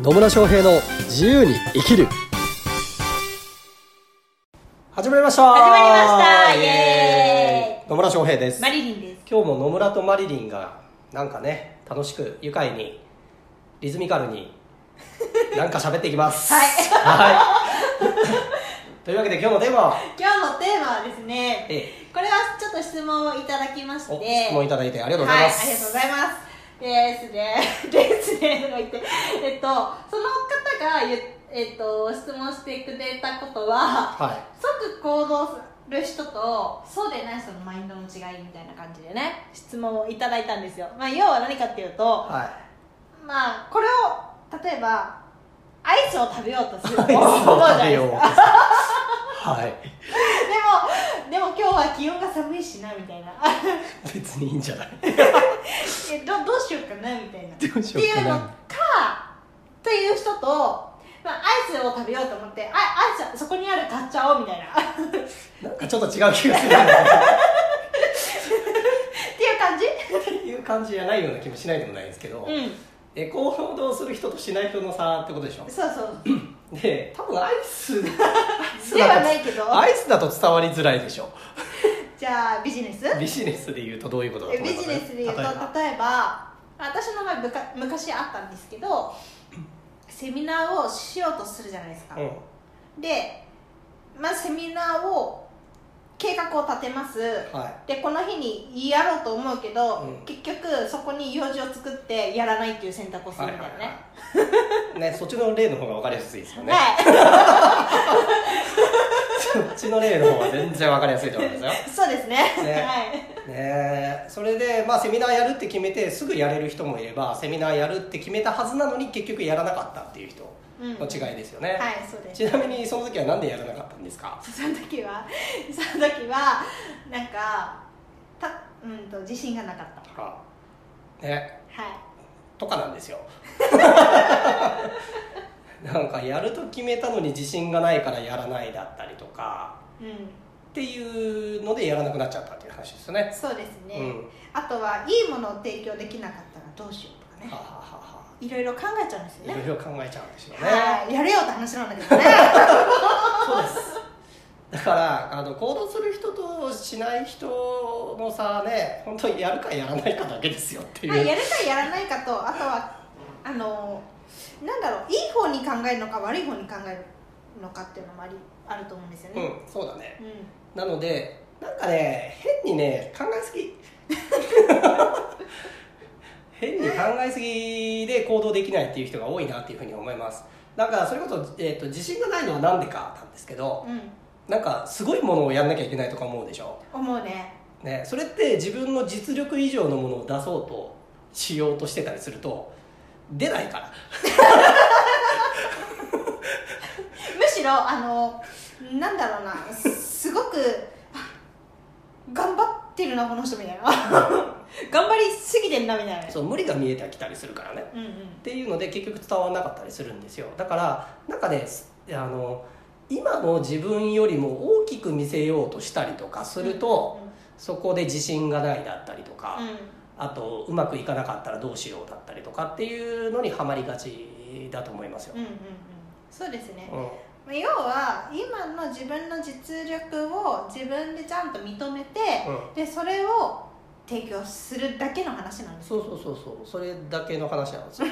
野村翔平の自由に生きる。始まりました。始まりました。イエ野村翔平です。マリリンです。今日も野村とマリリンがなんかね楽しく愉快にリズミカルに なんか喋っていきます。はい。はい。というわけで今日のテーマは？今日のテーマはですねえ。これはちょっと質問をいただきまして。お質問いただいてありがとうございます、はい、ありがとうございますです。ねですねとか言ってえっとその方が言えっと質問してくれたことはは即行動する人とそうでない人のマインドの違いみたいな感じでね質問をいただいたんですよ、まあ、要は何かっていうと、い。はまあこれを例えばアイスを食べようとすると思うじゃ食べようないですかはい。でもでも今日は気温が寒いしなみたいな。別にいいんじゃない？えどどうしようかなみたいな。どうしようかな。っていうのかっていう人と、まあ、アイスを食べようと思ってあアイスそこにある買っちゃおうみたいな。ってなんかちょっと違う気がする。んだけどいう感じ？っていう感じじゃないような気もしないでもないんですけど、うん。え行動する人としない人の差ってことでしょ？そうそうで多分アイスではないけど。アイスだと伝わりづらいでしょじゃあビジネス？ビジネスで言うとどういうことだビ思います？ジネスで言うと例えば。例えば私の場合むか昔あったんですけどセミナーをしようとするじゃないですか、うん。で、まあ、セミナーを計画を立てます。はでこの日にやろうと思うけど、うん。結局そこに用事を作ってやらないっていう選択をすいるみたいなね、い。ねそっちの例の方が分かりやすいですよね、はい、そ っちの例の方が全然分かりやすいと思いますよ。そうですね。ね。はい。ね。それで、まあ、セミナーやるって決めてすぐやれる人もいればセミナーやるって決めたはずなのに結局やらなかったっていう人うん。の違いですよね、はいそうです。ちなみにその時は何でやらなかったんですか？その時は その時はなんかたうんと自信がなかった。あね。はい。とかなんですよ なんかやると決めたのに自信がないからやらないだったりとかうん。っていうのでやらなくなっちゃったっていう話ですよね。そうですね、うん。あとはいいものを提供できなかったらどうしようとかね。はあはあは。いろいろ考えちゃうんですよね。あいろいろ考えちゃうんですよね。はい。やれよって話なんだけどね。そうです。だからあの行動する人としない人のさね本当にやるかやらないかだけですよっていう、まあ、やるかやらないかとあとはあのなんだろういい方に考えるのか悪い方に考えるのかっていうのもありあると思うんですよね、うんそうだね。うん。なのでなんかね変にね考えすぎ。変に考えすぎで行動できないっていう人が多いなっていうふうに思います。なんかそれこそ、えー、と自信がないのはなんでかなんですけどうん。なんかすごいものをやんなきゃいけないとか思うでしょ、思うね。ね、それって自分の実力以上のものを出そうとしようとしてたりすると出ないから。むしろあのなんだろうなすごくあ頑張ってるなこの人みたいな。頑張りすぎてんなみたいな。そう無理が見えてきたりするからね。うんうん。っていうので結局伝わらなかったりするんですよ。だからなんかねあの今の自分よりも大きく見せようとしたりとかすると、そこで自信がないだったりとか、うんうんあとうまくいかなかったらどうしようだったりとかっていうのにはまりがちだと思いますよ、うんうんうん。そうですね、うん。まあ要は今の自分の実力を自分でちゃんと認めて、うん。でそれを提供するだけの話なんです。そうそうそうそう。それだけの話なんですよ。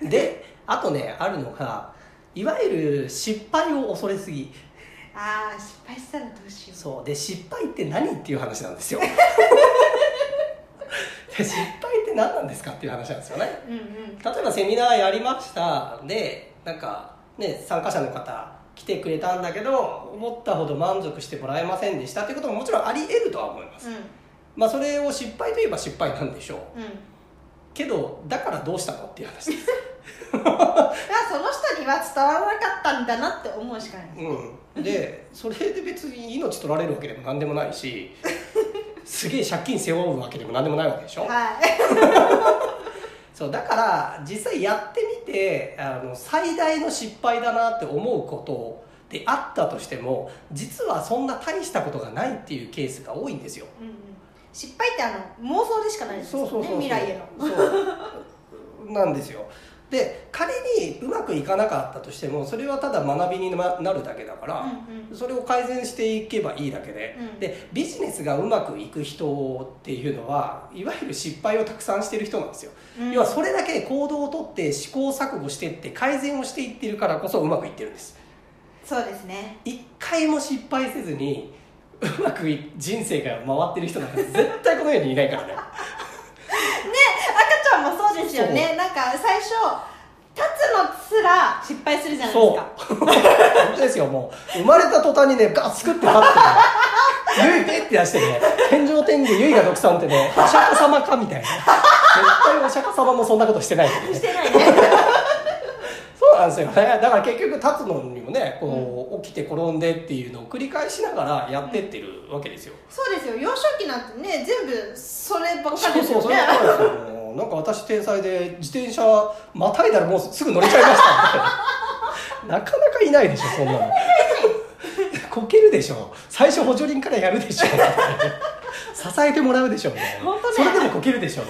であとねあるのがいわゆる失敗を恐れすぎ。ああ失敗したらどうしよう。そう。で失敗って何っていう話なんですよ。で 失敗って何なんですかっていう話なんですよね。うんうん。例えばセミナーやりました。でなんかね参加者の方来てくれたんだけど思ったほど満足してもらえませんでしたっていうことももちろんあり得るとは思います、うん。まあそれを失敗といえば失敗なんでしょう。うん。けどだからどうしたのっていう話です。その人には伝わらなかったんだなって思うしかないうん、でそれで別に命取られるわけでも何でもないしすげえ借金背負うわけでも何でもないわけでしょ、はい。そうだから実際やってみてあの最大の失敗だなって思うことであったとしても実はそんな大したことがないっていうケースが多いんですよ。うんうん。失敗ってあの妄想でしかないですよね未来への。そう。なんですよで仮にうまくいかなかったとしてもそれはただ学びにななるだけだから、うんうん。それを改善していけばいいだけで、うん。でビジネスがうまくいく人っていうのはいわゆる失敗をたくさんしてる人なんですよ、うん。要はそれだけ行動をとって試行錯誤していって改善をしていってるからこそうまくいってるんです。そうですね。一回も失敗せずにうまくい人生が回ってる人なんか絶対この世にいないからね 赤ちゃんもそうですよねなんか最初立つのすら失敗するじゃないですそう。か本当ですよもう。生まれた途端にねガッ作って立ってね。ゆいペって出してね。天上天下ゆいが独さんってねお釈迦様かみたいな。絶対お釈迦様もそんなことしてない。ねしてないね。そうなんですよね。だから結局立つのにもねこう起きて転んでっていうのを繰り返しながらやってってるわけですよ、そうですよ。幼少期なんてね全部そればっかりですよね。ばっかりですよなんか私天才で自転車またいだらもうすぐ乗れちゃいましたみたいななかなかいないでしょそんなの。こけるでしょ。最初補助輪からやるでしょ支えてもらうでしょみたいな。本当ねそれでもこけるでしょ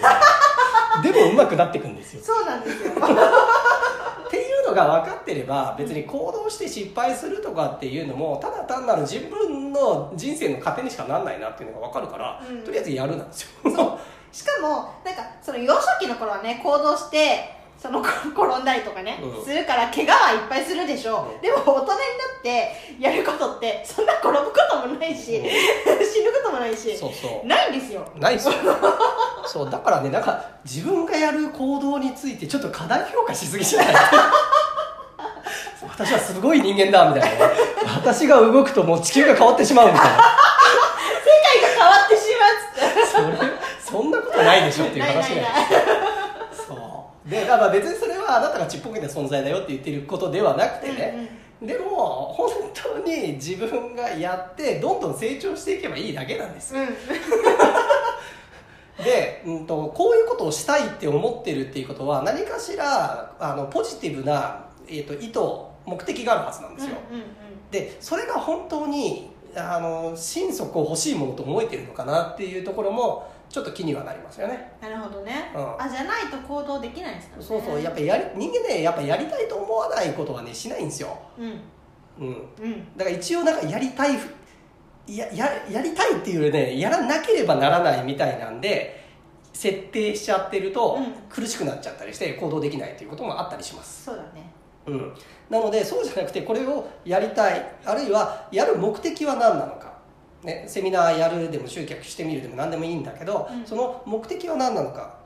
でもうまくなっていくんですよ。そうなんですよ。っていうのが分かってれば別に行動して失敗するとかっていうのもただ単なる自分の人生の糧にしかなんないなっていうのが分かるから、うん。とりあえずやるなんですよしかもなんかその幼少期の頃はね行動してその 転んだりとかね、うん。するから怪我はいっぱいするでしょ。う、うん。でも大人になってやることってそんな転ぶこともないし、うん。死ぬこともないしそうそう。ないんですよ。ないですよ。そうだからねなんか自分がやる行動についてちょっと過大評価しすぎじゃない？私はすごい人間だみたいなね。私が動くともう地球が変わってしまうみたいな世界が変わってしまうっつってそれそんないでしょっていう話 そう。でだから別にそれはあなたがちっぽけな存在だよって言ってることではなくてね、でも本当に自分がやってどんどん成長していけばいいだけなんですよ。うん。う んで、うん、とこういうことをしたいって思ってるっていうことは何かしらあのポジティブな、えー、と意図目的があるはずなんですよ、うんうん。でそれが本当にあの心底欲しいものと思えてるのかなっていうところもちょっと気にはなりますよね。なるほどね、うん。あじゃないと行動できないんですかね。そうそう。やっぱりやり人間ねやっぱやりたいと思わないことはねしないんですよ、うん。うん、うん。だから一応なんかやりたいふやややりたいっていうよりねやらなければならないみたいなんで設定しちゃってるとうん。苦しくなっちゃったりして行動できないっていうこともあったりします、そうだね。うん、なのでそうじゃなくてこれをやりたいあるいはやる目的は何なのか、ね、セミナーやるでも集客してみるでも何でもいいんだけど、うん。その目的は何なのか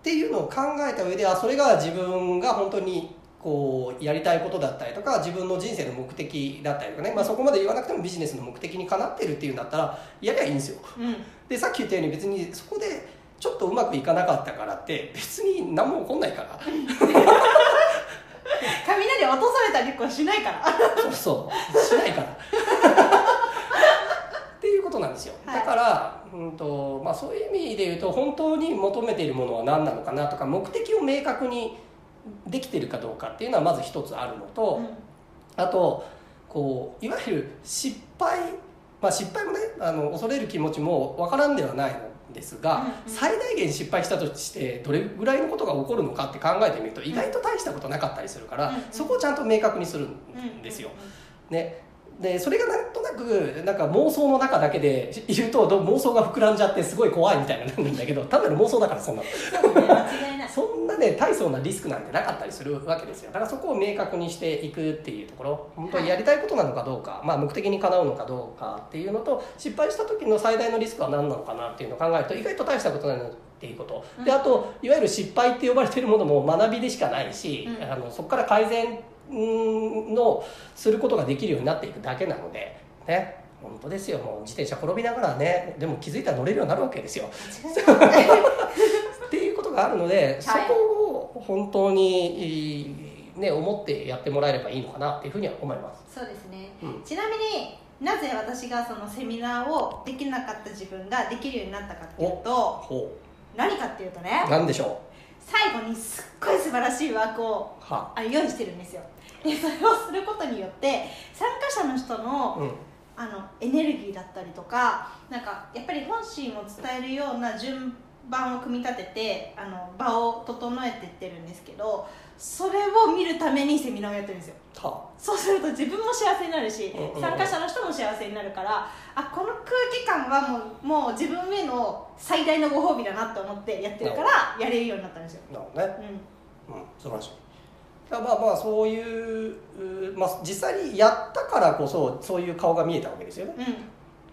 っていうのを考えた上ではそれが自分が本当にこうやりたいことだったりとか自分の人生の目的だったりとかね、まあ、そこまで言わなくてもビジネスの目的にかなってるっていうんだったらやりゃいいんですよ。うん。でさっき言ったように別にそこでちょっとうまくいかなかったからって別に何も起こんないから。雷落とされたりとかしないから。そうそう。しないから ことなんですよ。はい。だから、うんとまあ、そういう意味で言うと本当に求めているものは何なのかなとか目的を明確にできてるかどうかっていうのはまず一つあるのと、あとこういわゆる失敗、まあ、失敗もねあの恐れる気持ちもわからんではないんですが、うんうん。最大限失敗したとしてどれぐらいのことが起こるのかって考えてみると意外と大したことなかったりするから、うんうん。そこをちゃんと明確にするんですよ。ね。でそれがなくなんか妄想の中だけで言うとど妄想が膨らんじゃってすごい怖いみたいになるんだけど単なる妄想だからそんな。の そんなね大層なリスクなんてなかったりするわけですよ。だからそこを明確にしていくっていうところ本当にやりたいことなのかどうか、まあ、目的にかなうのかどうかっていうのと失敗した時の最大のリスクは何なのかなっていうのを考えると意外と大したことないのっていうこと。であといわゆる失敗って呼ばれてるものも学びでしかないし、うん。あのそこから改善うんのすることができるようになっていくだけなのでね本当ですよ。もう自転車転びながらねでも気づいたら乗れるようになるわけですよ。っていうことがあるので、そこを本当に、えーね、思ってやってもらえればいいのかなっていうふうには思います。そうですね、うん。ちなみになぜ私がそのセミナーをできなかった自分ができるようになったかっていうとほ何かっていうとねう。なんでしょ最後にすっごい素晴らしいワークを用意してるんですよ。でそれをすることによって参加者の人のうん。あのエネルギーだったりとかなんかやっぱり本心を伝えるような順盤を組み立ててあの場を整えてってるんですけどそれを見るためにセミナーをやってるんですよ。はそうすると自分も幸せになるし、うんうんうん。参加者の人も幸せになるからあこの空気感はもうもう自分への最大のご褒美だなと思ってやってるからやれるようになったんですよ、あなるほどね。うん、うん。素晴らしいまあまあそういう、うまあ、実際にやったからこそそういう顔が見えたわけですよね。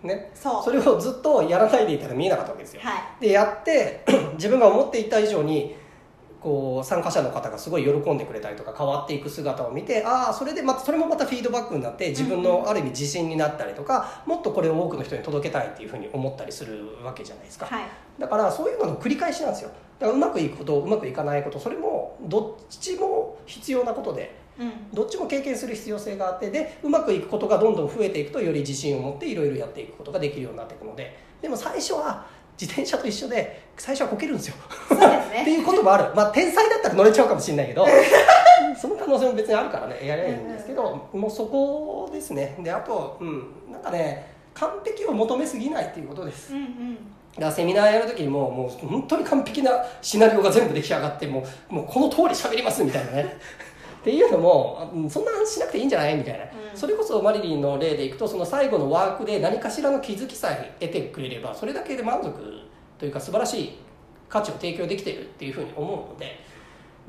うん、ね。そう。それをずっとやらないでいたら見えなかったわけですよ。はい。でやって 自分が思っていた以上にこう参加者の方がすごい喜んでくれたりとか変わっていく姿を見てああそれでまたそれもまたフィードバックになって自分のある意味自信になったりとかもっとこれを多くの人に届けたいっていうふうに思ったりするわけじゃないですか。はい。だからそういうのの繰り返しなんですよ。だからうまくいくことうまくいかないことそれもどっちも必要なことでうん。どっちも経験する必要性があってでうまくいくことがどんどん増えていくとより自信を持っていろいろやっていくことができるようになっていくのででも最初は自転車と一緒で最初はこけるんですよ。すってねいうこともある。まあ天才だったら乗れちゃうかもしれないけど その可能性も別にあるからねやりゃいいんですけどもうそこですね。であとうんなんかね完璧を求めすぎないっていうことです。うんうんだからセミナーやる時にももう本当に完璧なシナリオが全部出来上がってもうもうこの通り喋りますみたいなね。っていうのもうんそんなしなくていいんじゃないみたいな、うん。それこそマリリンの例でいくとその最後のワークで何かしらの気づきさえ得てくれればそれだけで満足というか素晴らしい価値を提供できてるっていうふうに思うので。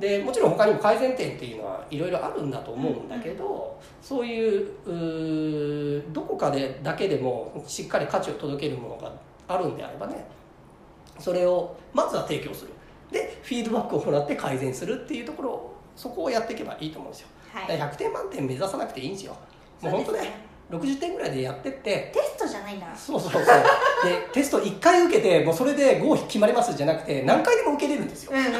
でもちろん他にも改善点っていうのはいろいろあるんだと思うんだけど、そういうどこかでだけでもしっかり価値を届けるものがあるんであればねそれをまずは提供する。でフィードバックをもらって改善するっていうところをそこをやっていけばいいと思うんですよ、はい。だから100点満点目指さなくていいんですよ。もう本当そうですね60点ぐらいでやってって。テストじゃないんだそうそうそう。でテスト1回受けてもうそれで合否決まりますじゃなくて何回でも受けれるんですよ。うんうん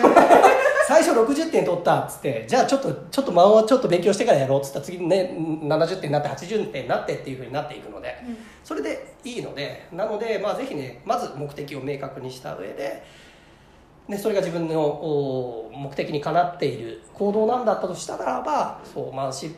最初60点取ったっつってじゃあちょっとちょっと間をちょっと勉強してからやろうっつった。ら次ね70点になって80点になってっていうふうになっていくので。それでいいのでなのでまあぜひねまず目的を明確にした上ででそれが自分のお目的にかなっている行動なんだったとしたならばそうまあ失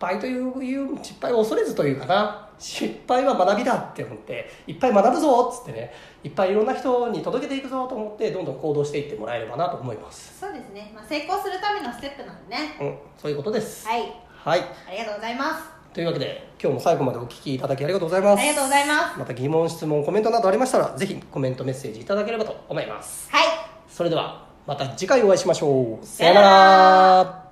敗という失敗を恐れずというかな失敗は学びだって思っていっぱい学ぶぞっつってねいっぱいいろんな人に届けていくぞと思ってどんどん行動していってもらえればなと思います。そうですね、まあ、成功するためのステップなんでね。うんそういうことです。はい。はい。ありがとうございます。というわけで今日も最後までお聞きいただきありがとうございます。ありがとうございます。また疑問質問コメントなどありましたらぜひコメントメッセージいただければと思います。はい。それではまた次回お会いしましょう。さよなら